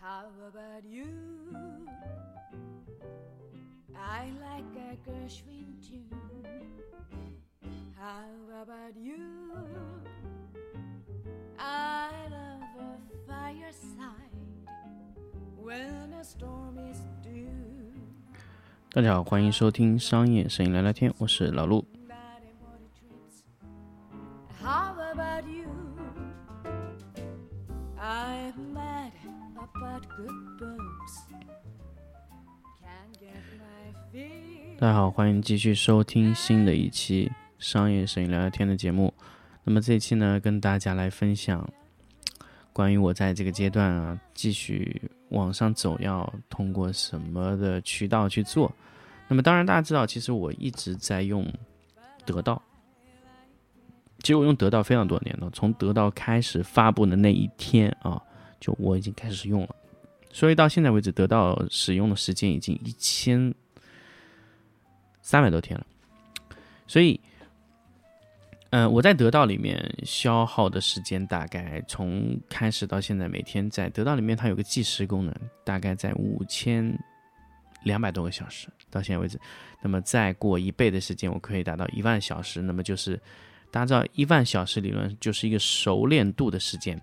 How about you? I like a Gershwin tune. How about you? I love a fireside when a storm is due. 大家好，欢迎收听商业摄影聊聊天，我是老陆。大家好，欢迎继续收听新的一期商业摄影聊聊天的节目。那么这一期呢，跟大家来分享关于我在这个阶段啊，继续往上走要通过什么的渠道去做。那么当然，大家知道，其实我一直在用得到。其实我用得到非常多年了，从得到开始发布的那一天啊，就我已经开始用了。所以到现在为止，得到使用的时间已经一千三百多天了。所以，嗯、我在得到里面消耗的时间大概从开始到现在，每天在得到里面它有个计时功能，大概在五千两百多个小时到现在为止。那么再过一倍的时间，我可以达到一万小时。那么就是大家知道，一万小时理论就是一个熟练度的时间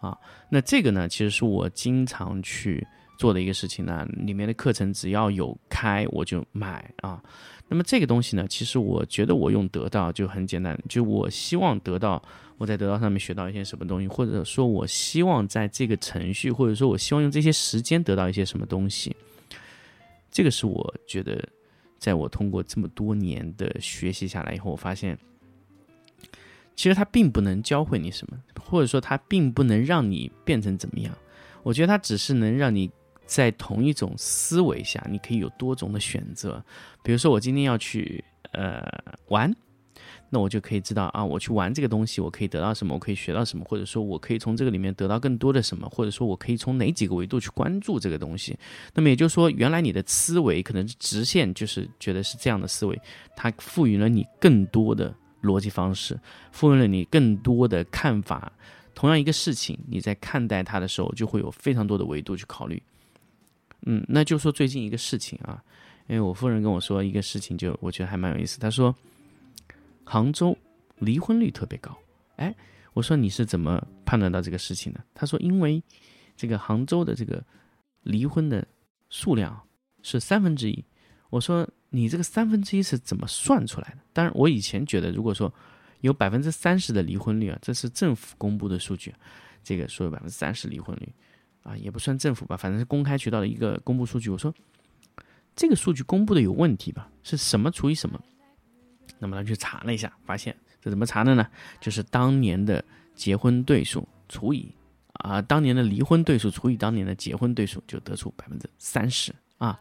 啊。那这个呢，其实是我经常去做的一个事情呢。里面的课程只要有开，我就买啊。那么这个东西呢，其实我觉得我用得到就很简单，就我希望得到我在得到上面学到一些什么东西，或者说我希望在这个程序，或者说我希望用这些时间得到一些什么东西。这个是我觉得，在我通过这么多年的学习下来以后，我发现，其实它并不能教会你什么，或者说它并不能让你变成怎么样。我觉得它只是能让你在同一种思维下，你可以有多种的选择。比如说，我今天要去呃玩，那我就可以知道啊，我去玩这个东西，我可以得到什么，我可以学到什么，或者说我可以从这个里面得到更多的什么，或者说我可以从哪几个维度去关注这个东西。那么也就是说，原来你的思维可能是直线，就是觉得是这样的思维，它赋予了你更多的逻辑方式，赋予了你更多的看法。同样一个事情，你在看待它的时候，就会有非常多的维度去考虑。嗯，那就说最近一个事情啊，因为我夫人跟我说一个事情就，我觉得还蛮有意思。她说，杭州离婚率特别高。哎，我说你是怎么判断到这个事情的？她说，因为这个杭州的这个离婚的数量是三分之一。我说你这个三分之一是怎么算出来的？当然，我以前觉得，如果说有百分之三十的离婚率啊，这是政府公布的数据，这个说有百分之三十离婚率啊，也不算政府吧，反正是公开渠道的一个公布数据。我说这个数据公布的有问题吧？是什么除以什么？那么他去查了一下，发现这怎么查的呢？就是当年的结婚对数除以啊当年的离婚对数除以当年的结婚对数，就得出百分之三十啊。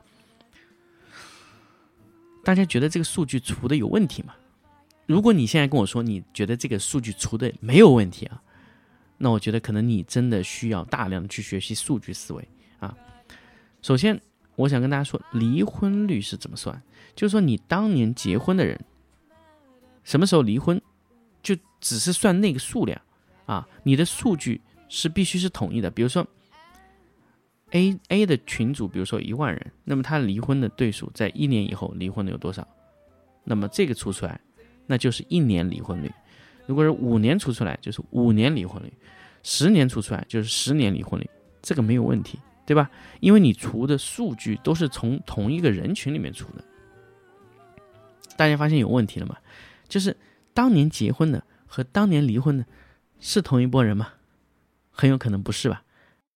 大家觉得这个数据除的有问题吗？如果你现在跟我说你觉得这个数据除的没有问题啊，那我觉得可能你真的需要大量的去学习数据思维啊。首先，我想跟大家说，离婚率是怎么算？就是说你当年结婚的人什么时候离婚，就只是算那个数量啊。你的数据是必须是统一的。比如说，A A 的群组，比如说一万人，那么他离婚的对数在一年以后离婚的有多少？那么这个除出来。那就是一年离婚率，如果是五年除出来，就是五年离婚率；十年除出来，就是十年离婚率。这个没有问题，对吧？因为你除的数据都是从同一个人群里面除的。大家发现有问题了吗？就是当年结婚的和当年离婚的，是同一拨人吗？很有可能不是吧？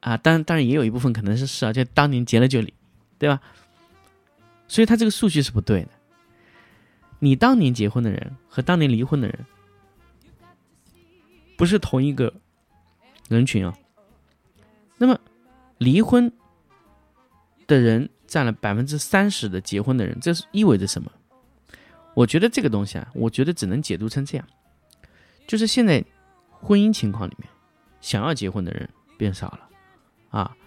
啊，当然，当然也有一部分可能是是啊，就当年结了就离，对吧？所以他这个数据是不对的。你当年结婚的人和当年离婚的人不是同一个人群啊。那么，离婚的人占了百分之三十的结婚的人，这是意味着什么？我觉得这个东西啊，我觉得只能解读成这样：就是现在婚姻情况里面，想要结婚的人变少了啊。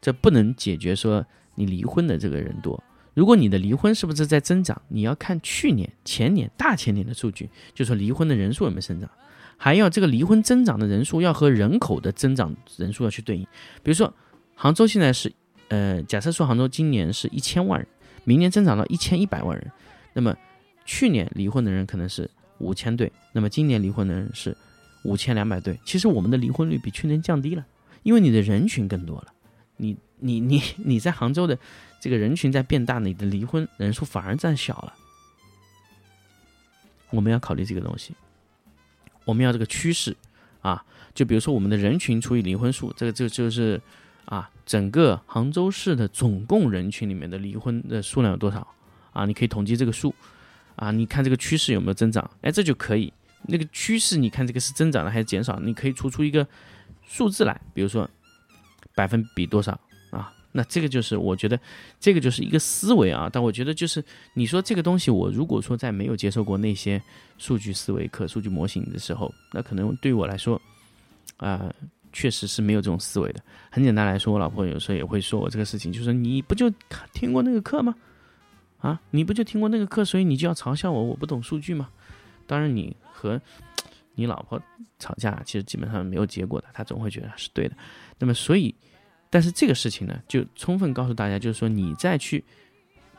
这不能解决说你离婚的这个人多。如果你的离婚是不是在增长，你要看去年、前年、大前年的数据，就说离婚的人数有没有增长，还要这个离婚增长的人数要和人口的增长人数要去对应。比如说，杭州现在是，呃，假设说杭州今年是一千万人，明年增长到一千一百万人，那么去年离婚的人可能是五千对，那么今年离婚的人是五千两百对。其实我们的离婚率比去年降低了，因为你的人群更多了，你你你你在杭州的这个人群在变大，你的离婚人数反而占小了。我们要考虑这个东西，我们要这个趋势啊，就比如说我们的人群除以离婚数，这个就就是啊，整个杭州市的总共人群里面的离婚的数量有多少啊？你可以统计这个数啊，你看这个趋势有没有增长？哎，这就可以。那个趋势你看这个是增长的还是减少？你可以出出一个数字来，比如说百分比多少啊？那这个就是我觉得这个就是一个思维啊，但我觉得就是你说这个东西，我如果说在没有接受过那些数据思维、可数据模型的时候，那可能对于我来说，啊，确实是没有这种思维的。很简单来说，我老婆有时候也会说我这个事情，就是你不就听过那个课吗？啊，你不就听过那个课，所以你就要嘲笑我，我不懂数据吗？当然，你和你老婆吵架，其实基本上没有结果的，她总会觉得是对的。那么，所以。但是这个事情呢，就充分告诉大家，就是说你再去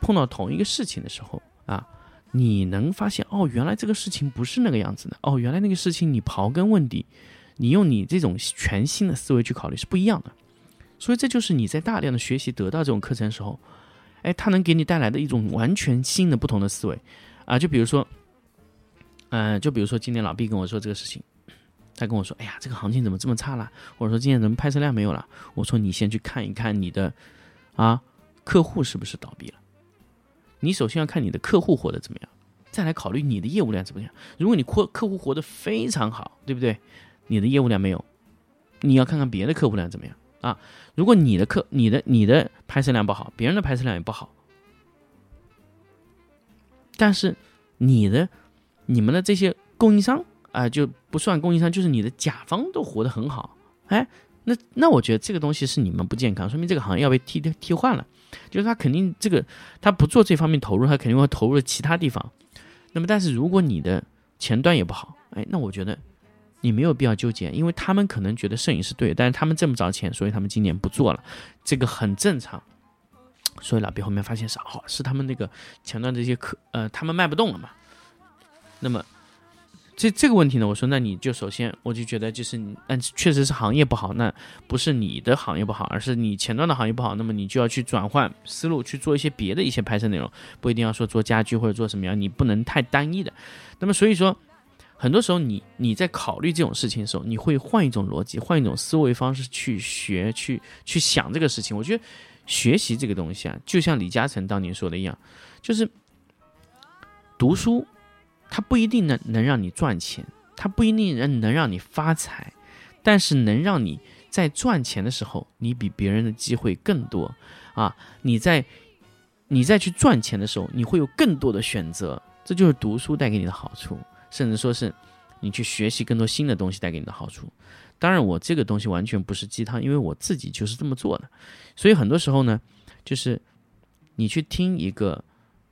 碰到同一个事情的时候啊，你能发现哦，原来这个事情不是那个样子的哦，原来那个事情你刨根问底，你用你这种全新的思维去考虑是不一样的。所以这就是你在大量的学习得到这种课程的时候，哎，它能给你带来的一种完全新的不同的思维啊。就比如说，嗯，就比如说今天老毕跟我说这个事情。他跟我说：“哎呀，这个行情怎么这么差了？或者说今天怎么拍摄量没有了？”我说：“你先去看一看你的，啊，客户是不是倒闭了？你首先要看你的客户活得怎么样，再来考虑你的业务量怎么样。如果你客客户活得非常好，对不对？你的业务量没有，你要看看别的客户量怎么样啊？如果你的客、你的、你的拍摄量不好，别人的拍摄量也不好，但是你的、你们的这些供应商。”啊，就不算供应商，就是你的甲方都活得很好，哎，那那我觉得这个东西是你们不健康，说明这个行业要被替替换了，就是他肯定这个他不做这方面投入，他肯定会投入其他地方。那么，但是如果你的前端也不好，哎，那我觉得你没有必要纠结，因为他们可能觉得摄影是对，但是他们挣不着钱，所以他们今年不做了，这个很正常。所以老毕后面发现是哦，是他们那个前端这些客，呃，他们卖不动了嘛，那么。这这个问题呢，我说那你就首先我就觉得就是你，嗯，确实是行业不好，那不是你的行业不好，而是你前端的行业不好，那么你就要去转换思路，去做一些别的一些拍摄内容，不一定要说做家居或者做什么样，你不能太单一的。那么所以说，很多时候你你在考虑这种事情的时候，你会换一种逻辑，换一种思维方式去学，去去想这个事情。我觉得学习这个东西啊，就像李嘉诚当年说的一样，就是读书。它不一定能能让你赚钱，它不一定能能让你发财，但是能让你在赚钱的时候，你比别人的机会更多啊！你在你再去赚钱的时候，你会有更多的选择，这就是读书带给你的好处，甚至说是你去学习更多新的东西带给你的好处。当然，我这个东西完全不是鸡汤，因为我自己就是这么做的，所以很多时候呢，就是你去听一个。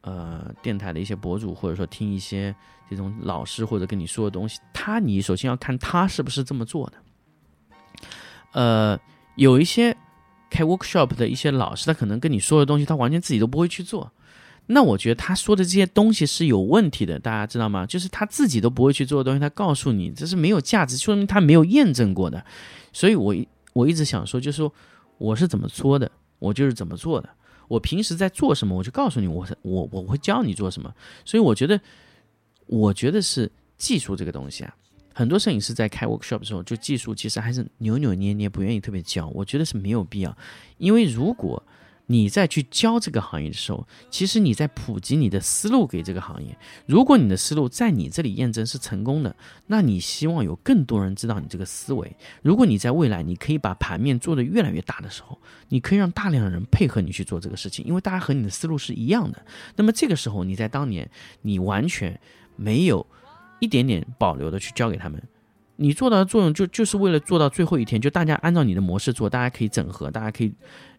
呃，电台的一些博主，或者说听一些这种老师或者跟你说的东西，他你首先要看他是不是这么做的。呃，有一些开 workshop 的一些老师，他可能跟你说的东西，他完全自己都不会去做。那我觉得他说的这些东西是有问题的，大家知道吗？就是他自己都不会去做的东西，他告诉你这是没有价值，说明他没有验证过的。所以我我一直想说，就是说我是怎么说的，我就是怎么做的。我平时在做什么，我就告诉你，我我我会教你做什么。所以我觉得，我觉得是技术这个东西啊，很多摄影师在开 workshop 的时候，就技术其实还是扭扭捏捏，不愿意特别教。我觉得是没有必要，因为如果你再去教这个行业的时候，其实你在普及你的思路给这个行业。如果你的思路在你这里验证是成功的，那你希望有更多人知道你这个思维。如果你在未来你可以把盘面做得越来越大的时候，你可以让大量的人配合你去做这个事情，因为大家和你的思路是一样的。那么这个时候你在当年你完全没有一点点保留的去教给他们。你做到的作用就就是为了做到最后一天，就大家按照你的模式做，大家可以整合，大家可以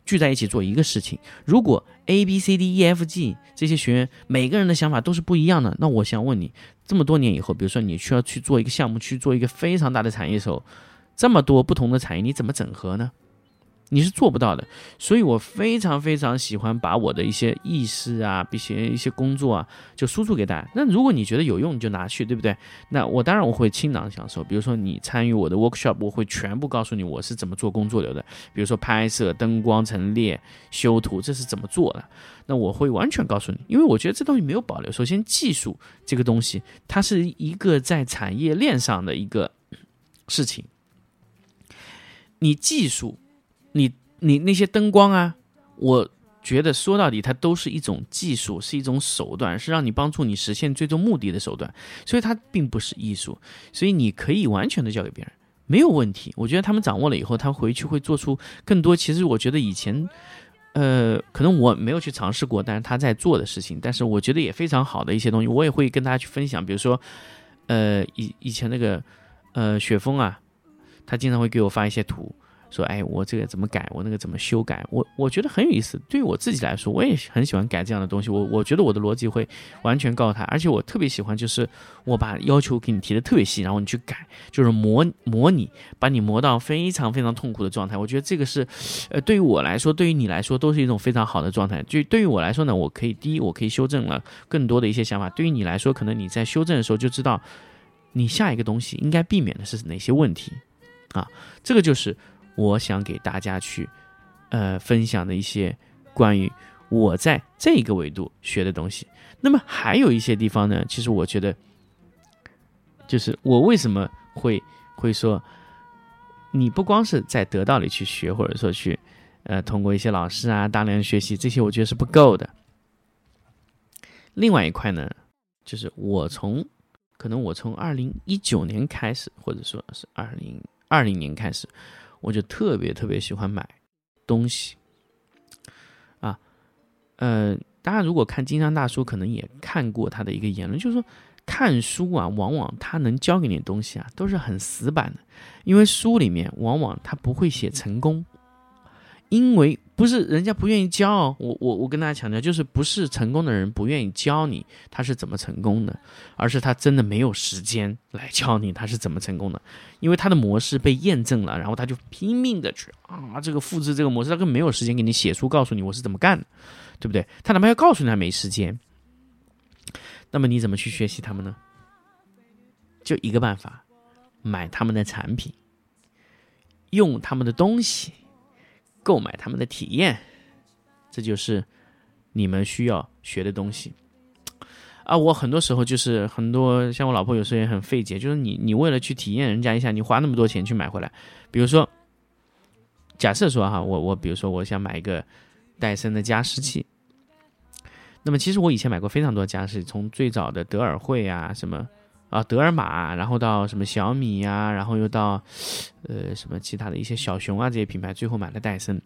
聚在一起做一个事情。如果 A B C D E F G 这些学员每个人的想法都是不一样的，那我想问你，这么多年以后，比如说你需要去做一个项目，去做一个非常大的产业的时候，这么多不同的产业，你怎么整合呢？你是做不到的，所以我非常非常喜欢把我的一些意识啊，一些一些工作啊，就输出给大家。那如果你觉得有用，你就拿去，对不对？那我当然我会倾囊相授。比如说你参与我的 workshop，我会全部告诉你我是怎么做工作流的。比如说拍摄、灯光陈列、修图，这是怎么做的？那我会完全告诉你，因为我觉得这东西没有保留。首先，技术这个东西，它是一个在产业链上的一个事情，你技术。你那些灯光啊，我觉得说到底，它都是一种技术，是一种手段，是让你帮助你实现最终目的的手段，所以它并不是艺术，所以你可以完全的交给别人，没有问题。我觉得他们掌握了以后，他回去会做出更多。其实我觉得以前，呃，可能我没有去尝试过，但是他在做的事情，但是我觉得也非常好的一些东西，我也会跟大家去分享。比如说，呃，以以前那个，呃，雪峰啊，他经常会给我发一些图。说哎，我这个怎么改？我那个怎么修改？我我觉得很有意思。对于我自己来说，我也很喜欢改这样的东西。我我觉得我的逻辑会完全告诉他，而且我特别喜欢，就是我把要求给你提的特别细，然后你去改，就是模模拟，把你磨到非常非常痛苦的状态。我觉得这个是，呃，对于我来说，对于你来说，都是一种非常好的状态。就对于我来说呢，我可以第一，我可以修正了更多的一些想法。对于你来说，可能你在修正的时候就知道，你下一个东西应该避免的是哪些问题啊？这个就是。我想给大家去，呃，分享的一些关于我在这个维度学的东西。那么还有一些地方呢，其实我觉得，就是我为什么会会说，你不光是在得到里去学，或者说去，呃，通过一些老师啊大量学习这些，我觉得是不够的。另外一块呢，就是我从可能我从二零一九年开始，或者说是二零二零年开始。我就特别特别喜欢买东西啊，呃，大家如果看金山大叔，可能也看过他的一个言论，就是说看书啊，往往他能教给你的东西啊，都是很死板的，因为书里面往往他不会写成功。因为不是人家不愿意教我，我我跟大家强调，就是不是成功的人不愿意教你他是怎么成功的，而是他真的没有时间来教你他是怎么成功的，因为他的模式被验证了，然后他就拼命的去啊这个复制这个模式，他根本没有时间给你写书告诉你我是怎么干的，对不对？他哪怕要告诉你他没时间，那么你怎么去学习他们呢？就一个办法，买他们的产品，用他们的东西。购买他们的体验，这就是你们需要学的东西啊！我很多时候就是很多像我老婆有时候也很费解，就是你你为了去体验人家一下，你花那么多钱去买回来，比如说假设说哈，我我比如说我想买一个戴森的加湿器，那么其实我以前买过非常多加湿器，从最早的德尔惠啊什么。啊，德尔玛，然后到什么小米呀，然后又到，呃，什么其他的一些小熊啊这些品牌，最后买了戴森。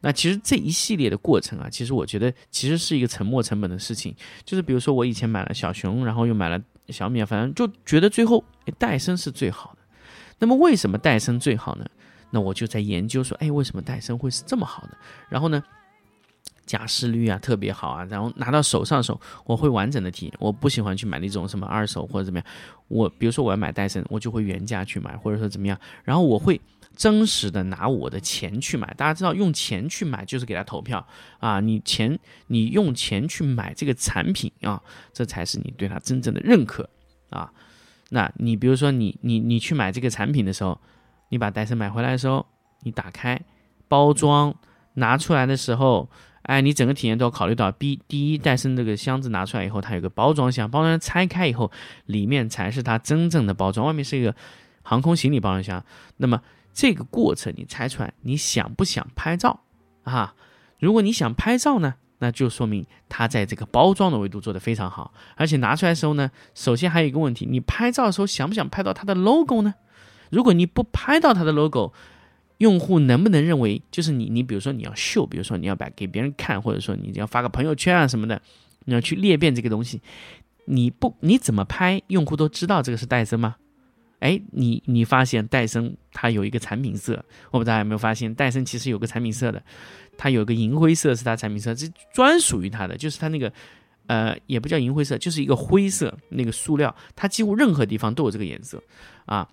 那其实这一系列的过程啊，其实我觉得其实是一个沉没成本的事情。就是比如说我以前买了小熊，然后又买了小米，反正就觉得最后戴森是最好的。那么为什么戴森最好呢？那我就在研究说，哎，为什么戴森会是这么好的？然后呢？假湿率啊特别好啊，然后拿到手上的时候，我会完整的体验。我不喜欢去买那种什么二手或者怎么样。我比如说我要买戴森，我就会原价去买，或者说怎么样。然后我会真实的拿我的钱去买。大家知道用钱去买就是给他投票啊，你钱你用钱去买这个产品啊，这才是你对他真正的认可啊。那你比如说你你你去买这个产品的时候，你把戴森买回来的时候，你打开包装拿出来的时候。哎，你整个体验都要考虑到。第第一，戴森这个箱子拿出来以后，它有个包装箱，包装箱拆开以后，里面才是它真正的包装，外面是一个航空行李包装箱。那么这个过程你拆出来，你想不想拍照啊？如果你想拍照呢，那就说明它在这个包装的维度做得非常好。而且拿出来的时候呢，首先还有一个问题，你拍照的时候想不想拍到它的 logo 呢？如果你不拍到它的 logo，用户能不能认为，就是你，你比如说你要秀，比如说你要摆给别人看，或者说你要发个朋友圈啊什么的，你要去裂变这个东西，你不你怎么拍，用户都知道这个是戴森吗？哎，你你发现戴森它有一个产品色，我不知道大家有没有发现，戴森其实有个产品色的，它有个银灰色是它产品色，这专属于它的，就是它那个呃也不叫银灰色，就是一个灰色那个塑料，它几乎任何地方都有这个颜色啊。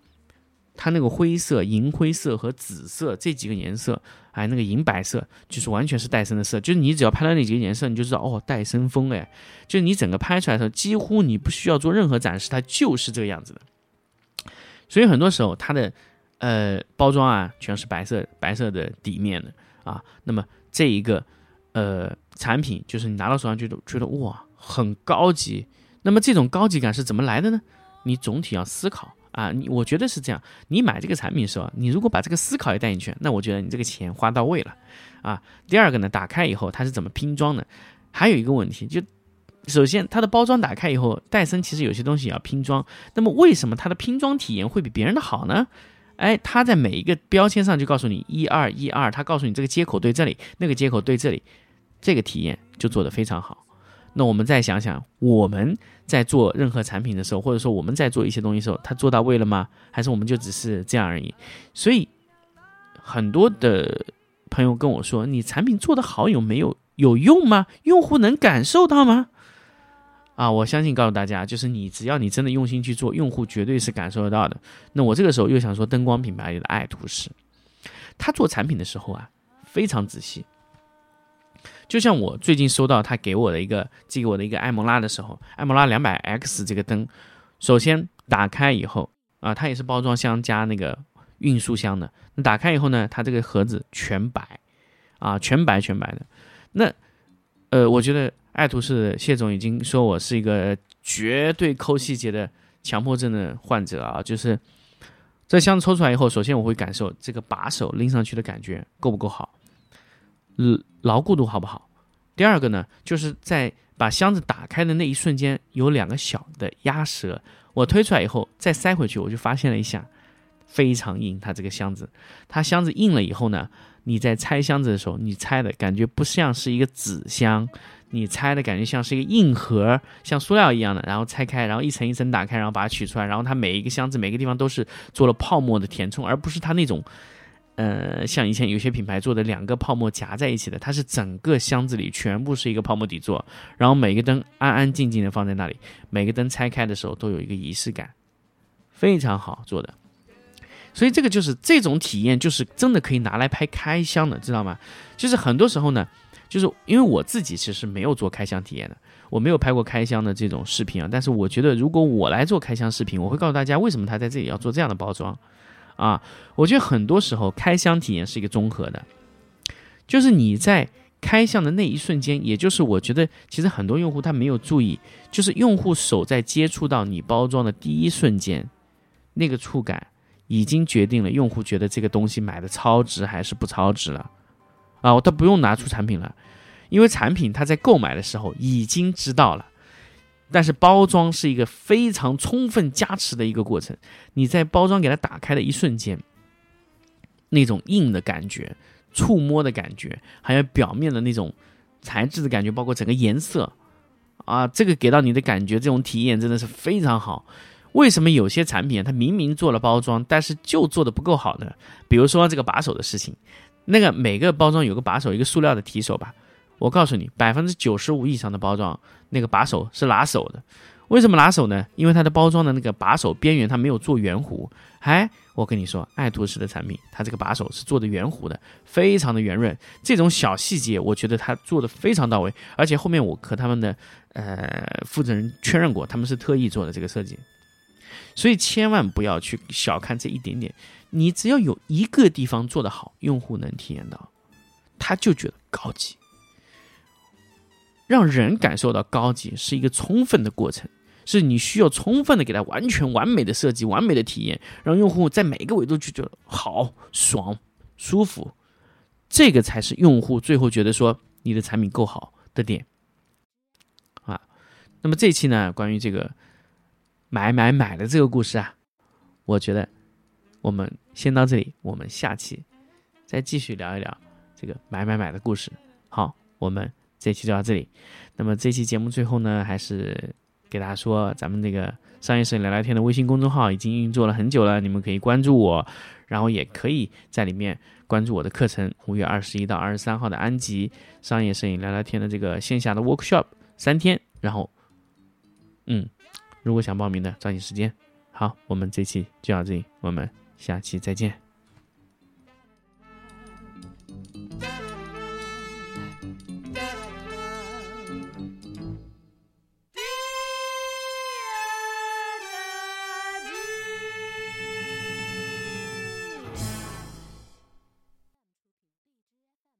它那个灰色、银灰色和紫色这几个颜色，哎，那个银白色就是完全是戴森的色，就是你只要拍到那几个颜色，你就知道哦，戴森风哎，就是你整个拍出来的时候，几乎你不需要做任何展示，它就是这个样子的。所以很多时候它的呃包装啊，全是白色白色的底面的啊，那么这一个呃产品，就是你拿到手上觉得觉得哇很高级，那么这种高级感是怎么来的呢？你总体要思考。啊，你我觉得是这样。你买这个产品的时候，你如果把这个思考也带进去，那我觉得你这个钱花到位了。啊，第二个呢，打开以后它是怎么拼装的？还有一个问题，就首先它的包装打开以后，戴森其实有些东西也要拼装。那么为什么它的拼装体验会比别人的好呢？哎，它在每一个标签上就告诉你一二一二，它告诉你这个接口对这里，那个接口对这里，这个体验就做得非常好。那我们再想想，我们在做任何产品的时候，或者说我们在做一些东西的时候，它做到位了吗？还是我们就只是这样而已？所以很多的朋友跟我说：“你产品做得好有没有有用吗？用户能感受到吗？”啊，我相信告诉大家，就是你只要你真的用心去做，用户绝对是感受得到的。那我这个时候又想说，灯光品牌里的爱图仕，他做产品的时候啊，非常仔细。就像我最近收到他给我的一个寄给我的一个艾蒙拉的时候，艾蒙拉两百 X 这个灯，首先打开以后啊，它也是包装箱加那个运输箱的。那打开以后呢，它这个盒子全白，啊，全白全白的。那呃，我觉得爱图仕谢总已经说我是一个绝对抠细节的强迫症的患者啊，就是这箱子抽出来以后，首先我会感受这个把手拎上去的感觉够不够好。牢牢固度好不好？第二个呢，就是在把箱子打开的那一瞬间，有两个小的压舌，我推出来以后再塞回去，我就发现了一下，非常硬。它这个箱子，它箱子硬了以后呢，你在拆箱子的时候，你拆的感觉不像是一个纸箱，你拆的感觉像是一个硬盒，像塑料一样的。然后拆开，然后一层一层打开，然后把它取出来，然后它每一个箱子每个地方都是做了泡沫的填充，而不是它那种。呃，像以前有些品牌做的两个泡沫夹在一起的，它是整个箱子里全部是一个泡沫底座，然后每个灯安安静静的放在那里，每个灯拆开的时候都有一个仪式感，非常好做的。所以这个就是这种体验，就是真的可以拿来拍开箱的，知道吗？就是很多时候呢，就是因为我自己其实没有做开箱体验的，我没有拍过开箱的这种视频啊。但是我觉得如果我来做开箱视频，我会告诉大家为什么他在这里要做这样的包装。啊，我觉得很多时候开箱体验是一个综合的，就是你在开箱的那一瞬间，也就是我觉得其实很多用户他没有注意，就是用户手在接触到你包装的第一瞬间，那个触感已经决定了用户觉得这个东西买的超值还是不超值了。啊，他不用拿出产品了，因为产品他在购买的时候已经知道了。但是包装是一个非常充分加持的一个过程。你在包装给它打开的一瞬间，那种硬的感觉、触摸的感觉，还有表面的那种材质的感觉，包括整个颜色啊，这个给到你的感觉，这种体验真的是非常好。为什么有些产品它明明做了包装，但是就做的不够好呢？比如说这个把手的事情，那个每个包装有个把手，一个塑料的提手吧。我告诉你，百分之九十五以上的包装，那个把手是拿手的。为什么拿手呢？因为它的包装的那个把手边缘它没有做圆弧。哎，我跟你说，爱图仕的产品，它这个把手是做的圆弧的，非常的圆润。这种小细节，我觉得它做的非常到位。而且后面我和他们的呃负责人确认过，他们是特意做的这个设计。所以千万不要去小看这一点点，你只要有一个地方做得好，用户能体验到，他就觉得高级。让人感受到高级是一个充分的过程，是你需要充分的给他完全完美的设计、完美的体验，让用户在每个维度去觉得好、爽、舒服，这个才是用户最后觉得说你的产品够好的点啊。那么这期呢，关于这个买买买的这个故事啊，我觉得我们先到这里，我们下期再继续聊一聊这个买买买的故事。好，我们。这期就到这里，那么这期节目最后呢，还是给大家说，咱们这个商业摄影聊聊天的微信公众号已经运作了很久了，你们可以关注我，然后也可以在里面关注我的课程，五月二十一到二十三号的安吉商业摄影聊聊天的这个线下的 workshop 三天，然后，嗯，如果想报名的，抓紧时间。好，我们这期就到这里，我们下期再见。